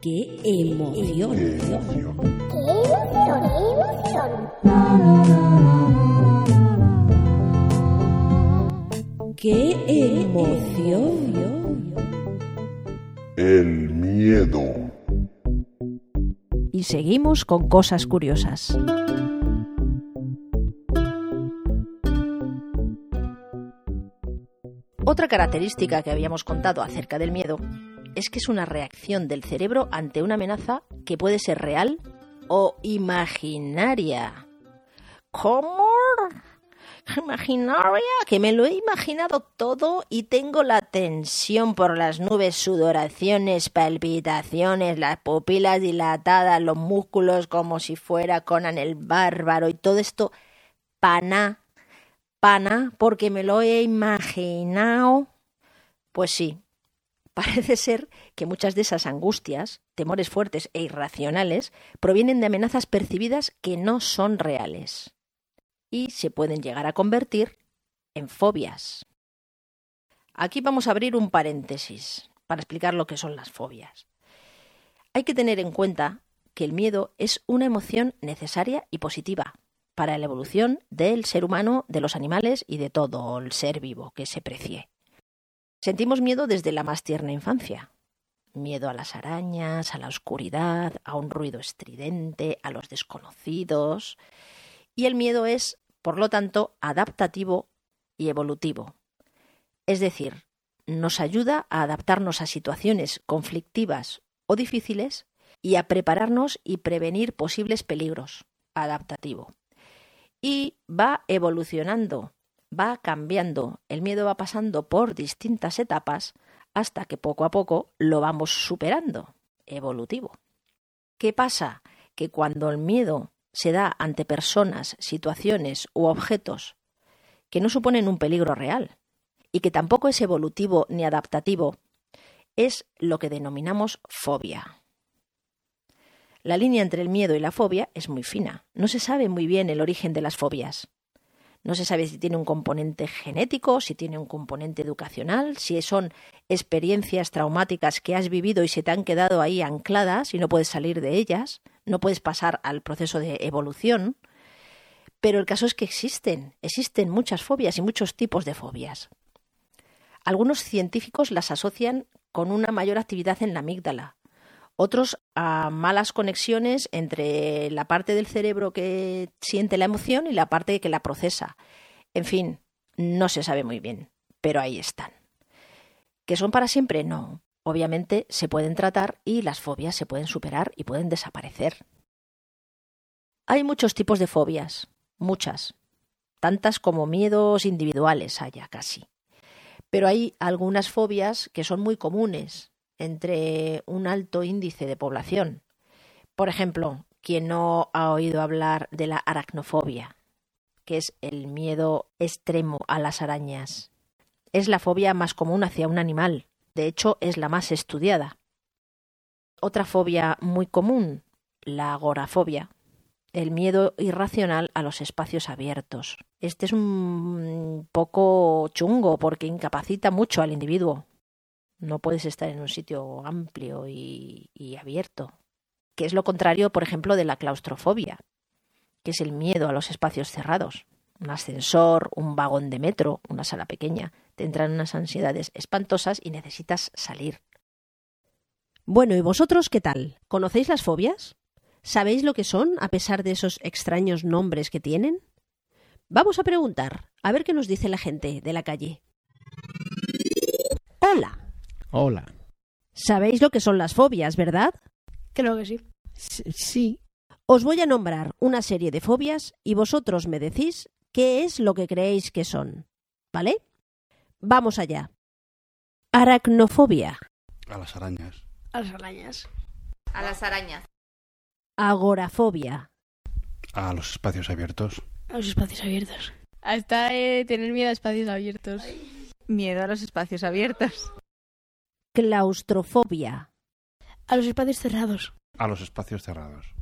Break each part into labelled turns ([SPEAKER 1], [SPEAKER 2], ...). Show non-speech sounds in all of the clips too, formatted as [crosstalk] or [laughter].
[SPEAKER 1] ¡Qué emoción!
[SPEAKER 2] ¡Qué emoción!
[SPEAKER 1] ¡Qué emoción!
[SPEAKER 2] El miedo.
[SPEAKER 3] Y seguimos con cosas curiosas. Otra característica que habíamos contado acerca del miedo es que es una reacción del cerebro ante una amenaza que puede ser real o imaginaria. ¿Cómo? Imaginaria, que me lo he imaginado todo y tengo la tensión por las nubes, sudoraciones, palpitaciones, las pupilas dilatadas, los músculos como si fuera Conan el bárbaro y todo esto pana, pana, porque me lo he imaginado. Pues sí, Parece ser que muchas de esas angustias, temores fuertes e irracionales provienen de amenazas percibidas que no son reales y se pueden llegar a convertir en fobias. Aquí vamos a abrir un paréntesis para explicar lo que son las fobias. Hay que tener en cuenta que el miedo es una emoción necesaria y positiva para la evolución del ser humano, de los animales y de todo el ser vivo que se precie. Sentimos miedo desde la más tierna infancia. Miedo a las arañas, a la oscuridad, a un ruido estridente, a los desconocidos. Y el miedo es, por lo tanto, adaptativo y evolutivo. Es decir, nos ayuda a adaptarnos a situaciones conflictivas o difíciles y a prepararnos y prevenir posibles peligros. Adaptativo. Y va evolucionando va cambiando, el miedo va pasando por distintas etapas hasta que poco a poco lo vamos superando, evolutivo. ¿Qué pasa? Que cuando el miedo se da ante personas, situaciones u objetos que no suponen un peligro real y que tampoco es evolutivo ni adaptativo, es lo que denominamos fobia. La línea entre el miedo y la fobia es muy fina. No se sabe muy bien el origen de las fobias. No se sabe si tiene un componente genético, si tiene un componente educacional, si son experiencias traumáticas que has vivido y se te han quedado ahí ancladas y no puedes salir de ellas, no puedes pasar al proceso de evolución. Pero el caso es que existen, existen muchas fobias y muchos tipos de fobias. Algunos científicos las asocian con una mayor actividad en la amígdala, otros a malas conexiones entre la parte del cerebro que siente la emoción y la parte que la procesa. En fin, no se sabe muy bien, pero ahí están. ¿Que son para siempre? No. Obviamente se pueden tratar y las fobias se pueden superar y pueden desaparecer. Hay muchos tipos de fobias, muchas, tantas como miedos individuales haya casi. Pero hay algunas fobias que son muy comunes, entre un alto índice de población. Por ejemplo, quien no ha oído hablar de la aracnofobia, que es el miedo extremo a las arañas. Es la fobia más común hacia un animal, de hecho es la más estudiada. Otra fobia muy común, la agorafobia, el miedo irracional a los espacios abiertos. Este es un poco chungo porque incapacita mucho al individuo. No puedes estar en un sitio amplio y, abierto, que es lo contrario, por ejemplo, de la claustrofobia, que es el miedo a los espacios cerrados. Un ascensor, un vagón de metro, una sala pequeña, te entran unas ansiedades espantosas y necesitas salir.
[SPEAKER 1] Bueno, ¿y vosotros qué tal? ¿Conocéis las fobias? ¿Sabéis lo que son a pesar de esos extraños nombres que tienen? Vamos a preguntar, a ver qué nos dice la gente de la calle. Hola,
[SPEAKER 4] Hola.
[SPEAKER 1] Sabéis lo que son las fobias, ¿verdad?
[SPEAKER 5] Creo que sí.
[SPEAKER 4] Sí.
[SPEAKER 1] Os voy a nombrar una serie de fobias y vosotros me decís qué es lo que creéis que son. ¿Vale? Vamos allá. Aracnofobia.
[SPEAKER 6] A las arañas.
[SPEAKER 5] A las arañas.
[SPEAKER 7] A las arañas.
[SPEAKER 1] Agorafobia.
[SPEAKER 6] A los espacios abiertos.
[SPEAKER 5] A los espacios abiertos.
[SPEAKER 8] Hasta eh, tener miedo a espacios abiertos.
[SPEAKER 7] Miedo a los espacios abiertos.
[SPEAKER 1] Claustrofobia.
[SPEAKER 5] A los espacios cerrados.
[SPEAKER 6] A los espacios cerrados.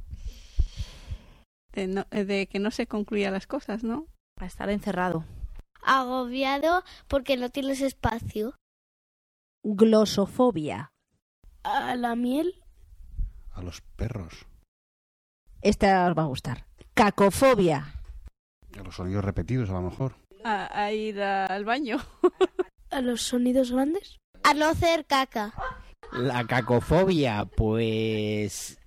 [SPEAKER 8] De, no- de que no se concluyan las cosas, ¿no?
[SPEAKER 7] A estar encerrado.
[SPEAKER 9] Agobiado porque no tienes espacio.
[SPEAKER 1] Glosofobia.
[SPEAKER 5] A la miel.
[SPEAKER 6] A los perros.
[SPEAKER 1] Esta os va a gustar. Cacofobia.
[SPEAKER 6] A los sonidos repetidos, a lo mejor.
[SPEAKER 8] A, a ir al baño. [laughs]
[SPEAKER 5] ¿A los sonidos grandes?
[SPEAKER 9] A no hacer caca.
[SPEAKER 4] La cacofobia, pues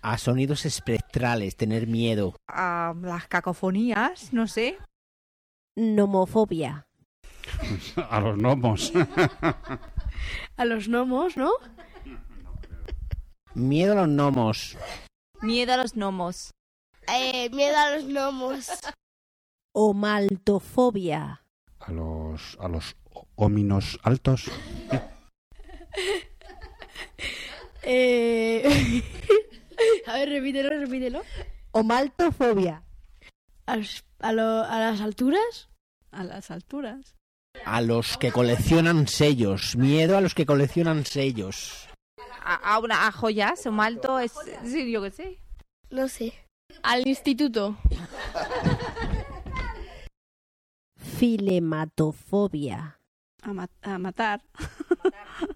[SPEAKER 4] a sonidos espectrales, tener miedo.
[SPEAKER 7] A las cacofonías, no sé.
[SPEAKER 1] Nomofobia. [laughs]
[SPEAKER 6] A los gnomos. [laughs]
[SPEAKER 5] A los gnomos, ¿no?
[SPEAKER 4] Miedo a los gnomos.
[SPEAKER 7] Miedo a los gnomos.
[SPEAKER 9] Eh, miedo a los gnomos. [laughs]
[SPEAKER 1] Omaltofobia.
[SPEAKER 6] A los, a los óminos altos. [laughs]
[SPEAKER 5] Eh... [laughs] a ver, repítelo, repítelo.
[SPEAKER 1] Omaltofobia.
[SPEAKER 5] ¿A, los- a, lo- a las alturas?
[SPEAKER 8] A las alturas.
[SPEAKER 4] A los que coleccionan sellos. Miedo a los que coleccionan sellos.
[SPEAKER 7] A, a una, a joyas, un alto, es, sí, yo qué sé.
[SPEAKER 9] No sé.
[SPEAKER 8] Al instituto. [laughs]
[SPEAKER 1] Filematofobia.
[SPEAKER 8] A, ma- a matar. [laughs]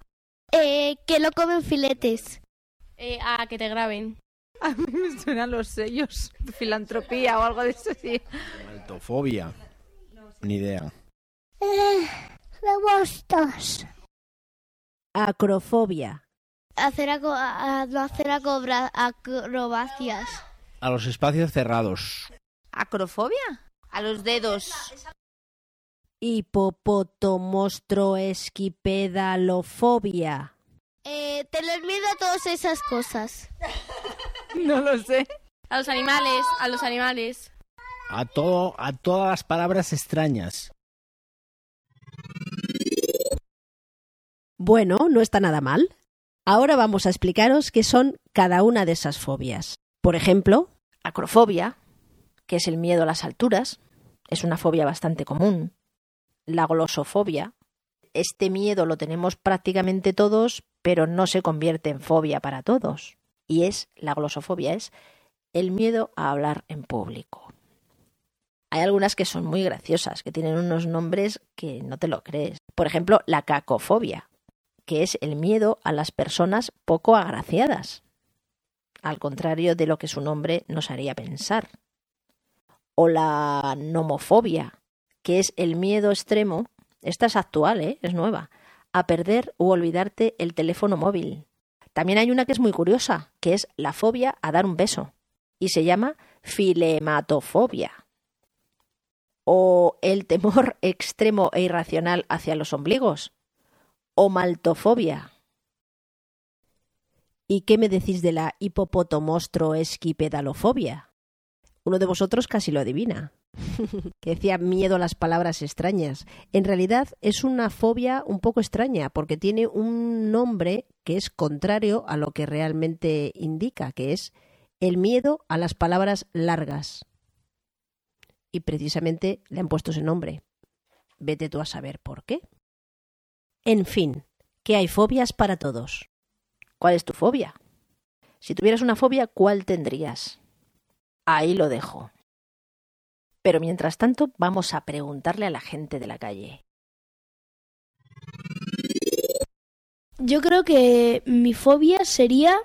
[SPEAKER 9] Eh, que no comen filetes.
[SPEAKER 8] Eh, a que te graben. [laughs]
[SPEAKER 7] A mí me suenan los sellos. Filantropía o algo de eso, sí.
[SPEAKER 4] Ni idea.
[SPEAKER 9] Rebostos.
[SPEAKER 1] Acrofobia.
[SPEAKER 9] Hacer aco- a, no hacer acrobacias.
[SPEAKER 4] A los espacios cerrados.
[SPEAKER 7] ¿Acrofobia? A los dedos.
[SPEAKER 1] Hipopotomostroesquipedalofobia.
[SPEAKER 9] Eh, tener miedo a todas esas cosas. [laughs]
[SPEAKER 7] No lo sé.
[SPEAKER 8] A los animales, a los animales.
[SPEAKER 4] A todo, a todas las palabras extrañas.
[SPEAKER 1] Bueno, no está nada mal. Ahora vamos a explicaros qué son cada una de esas fobias. Por ejemplo,
[SPEAKER 3] Acrofobia, que es el miedo a las alturas, es una fobia bastante común. La glosofobia, este miedo lo tenemos prácticamente todos, pero no se convierte en fobia para todos. Y es, la glosofobia es el miedo a hablar en público. Hay algunas que son muy graciosas, que tienen unos nombres que no te lo crees. Por ejemplo, la cacofobia, que es el miedo a las personas poco agraciadas al contrario de lo que su nombre nos haría pensar. O la nomofobia, que es el miedo extremo, esta es actual, ¿eh? es nueva, a perder u olvidarte el teléfono móvil. También hay una que es muy curiosa, que es la fobia a dar un beso, y se llama filematofobia. O el temor [laughs] extremo e irracional hacia los ombligos, o maltofobia.
[SPEAKER 1] ¿Y qué me decís de la hipopotomostroesquipedalofobia? Uno de vosotros casi lo adivina. [laughs] que decía miedo a las palabras extrañas. En realidad es una fobia un poco extraña porque tiene un nombre que es contrario a lo que realmente indica, que es el miedo a las palabras largas. Y precisamente le han puesto ese nombre. Vete tú a saber por qué. En fin, que hay fobias para todos.
[SPEAKER 3] ¿Cuál es tu fobia? Si tuvieras una fobia, ¿cuál tendrías? Ahí lo dejo. Pero mientras tanto, vamos a preguntarle a la gente de la calle.
[SPEAKER 5] Yo creo que mi fobia sería,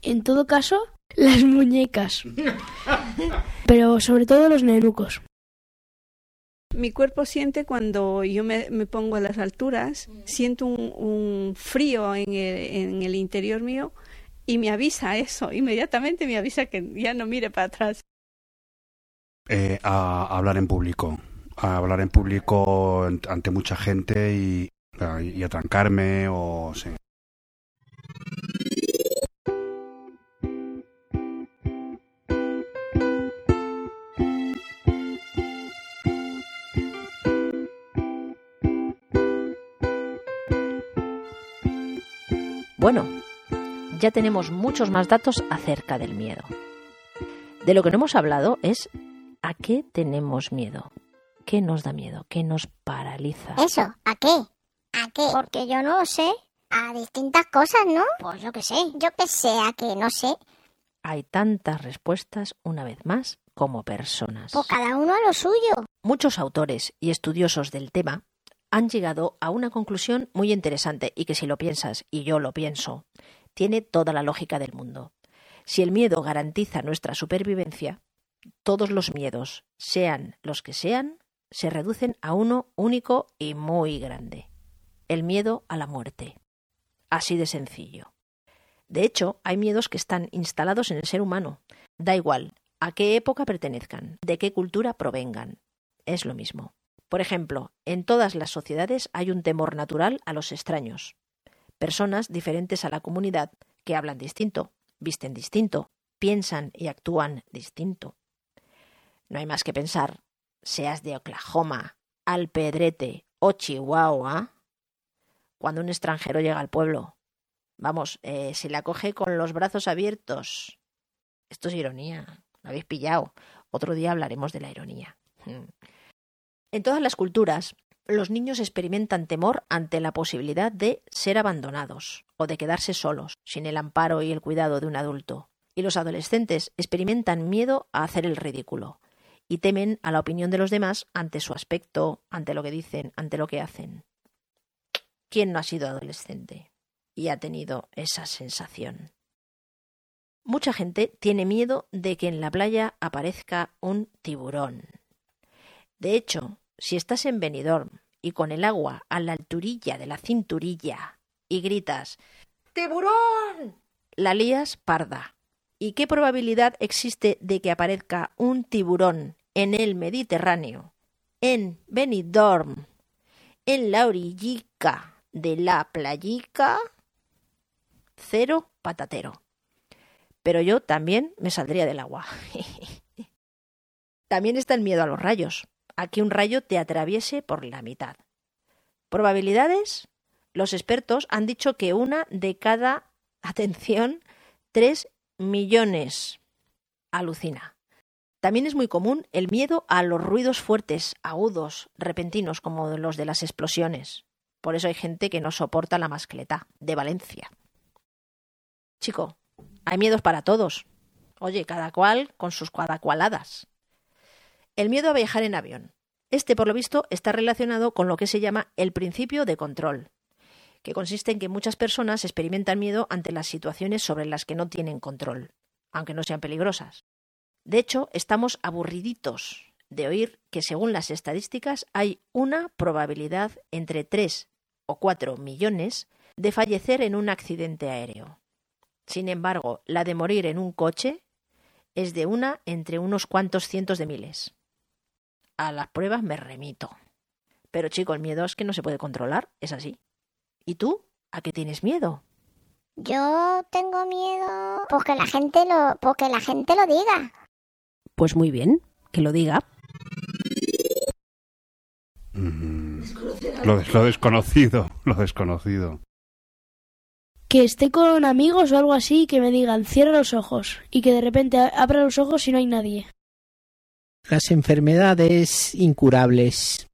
[SPEAKER 5] en todo caso, [laughs] las muñecas. [laughs] Pero sobre todo los nenucos.
[SPEAKER 8] Mi cuerpo siente cuando yo me, me pongo a las alturas, siento un, un frío en el, en el interior mío y me avisa eso, inmediatamente me avisa que ya no mire para atrás.
[SPEAKER 6] Eh, a hablar en público. A hablar en público ant- ante mucha gente y, y atrancarme o... Sí.
[SPEAKER 3] Bueno, ya tenemos muchos más datos acerca del miedo. De lo que no hemos hablado es a qué tenemos miedo. ¿Qué nos da miedo? ¿Qué nos paraliza?
[SPEAKER 10] Eso, ¿a qué? ¿A qué? Porque yo no lo sé. A distintas cosas, ¿no? Pues yo qué sé. Yo qué sé, a qué, no sé.
[SPEAKER 3] Hay tantas respuestas, una vez más, como personas.
[SPEAKER 10] Pues cada uno a lo suyo.
[SPEAKER 3] Muchos autores y estudiosos del tema han llegado a una conclusión muy interesante y que si lo piensas, y yo lo pienso, tiene toda la lógica del mundo. Si el miedo garantiza nuestra supervivencia, todos los miedos, sean los que sean, se reducen a uno único y muy grande. El miedo a la muerte. Así de sencillo. De hecho, hay miedos que están instalados en el ser humano. Da igual a qué época pertenezcan, de qué cultura provengan. Es lo mismo. Por ejemplo, en todas las sociedades hay un temor natural a los extraños. Personas diferentes a la comunidad que hablan distinto, visten distinto, piensan y actúan distinto. No hay más que pensar, seas de Oklahoma, Alpedrete o Chihuahua, cuando un extranjero llega al pueblo. Vamos, eh, se le acoge con los brazos abiertos. Esto es ironía, lo habéis pillado. Otro día hablaremos de la ironía. En todas las culturas, los niños experimentan temor ante la posibilidad de ser abandonados o de quedarse solos, sin el amparo y el cuidado de un adulto. Y los adolescentes experimentan miedo a hacer el ridículo y temen a la opinión de los demás ante su aspecto, ante lo que dicen, ante lo que hacen. ¿Quién no ha sido adolescente y ha tenido esa sensación? Mucha gente tiene miedo de que en la playa aparezca un tiburón. De hecho, si estás en Benidorm y con el agua a la alturilla de la cinturilla y gritas ¡Tiburón! la lías parda. ¿Y qué probabilidad existe de que aparezca un tiburón en el Mediterráneo, en Benidorm, en la orillica de la playica? Cero patatero. Pero yo también me saldría del agua. [laughs] también está el miedo a los rayos a que un rayo te atraviese por la mitad. ¿Probabilidades? Los expertos han dicho que una de cada, [laughs] atención, tres millones. Alucina. También es muy común el miedo a los ruidos fuertes, agudos, repentinos, como los de las explosiones. Por eso hay gente que no soporta la mascleta, de Valencia. Chico, hay miedos para todos. Oye, cada cual con sus cuadacualadas. El miedo a viajar en avión. Este, por lo visto, está relacionado con lo que se llama el principio de control, que consiste en que muchas personas experimentan miedo ante las situaciones sobre las que no tienen control, aunque no sean peligrosas. De hecho, estamos aburriditos de oír que, según las estadísticas, hay una probabilidad entre 3 o 4 millones de fallecer en un accidente aéreo. Sin embargo, la de morir en un coche es de una entre unos cuantos cientos de miles a las pruebas me remito. Pero chico, el miedo es que no se puede controlar, es así. ¿Y tú? ¿A qué tienes miedo?
[SPEAKER 10] Yo tengo miedo porque la gente lo, porque la gente lo diga.
[SPEAKER 1] Pues muy bien, que lo diga.
[SPEAKER 6] Mm, lo, lo desconocido, [laughs] lo desconocido.
[SPEAKER 5] Que esté con amigos o algo así que me digan cierra los ojos y que de repente abra los ojos y no hay nadie
[SPEAKER 4] las enfermedades incurables.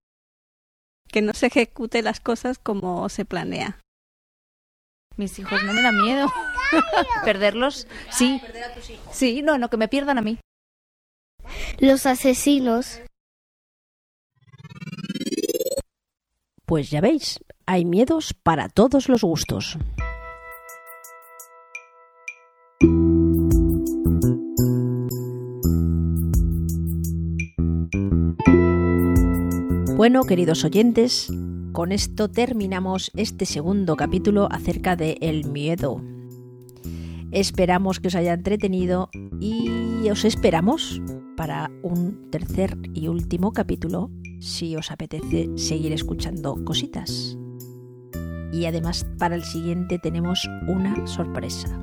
[SPEAKER 8] Que no se ejecute las cosas como se planea.
[SPEAKER 7] Mis hijos no me da miedo. [laughs] ¿Perderlos? Sí. Sí, no, no, que me pierdan a mí.
[SPEAKER 9] Los asesinos.
[SPEAKER 1] Pues ya veis, hay miedos para todos los gustos. Bueno, queridos oyentes, con esto terminamos este segundo capítulo acerca de el miedo. Esperamos que os haya entretenido y os esperamos para un tercer y último capítulo si os apetece seguir escuchando cositas. Y además para el siguiente tenemos una sorpresa.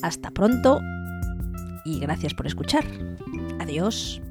[SPEAKER 1] Hasta pronto y gracias por escuchar. Adiós.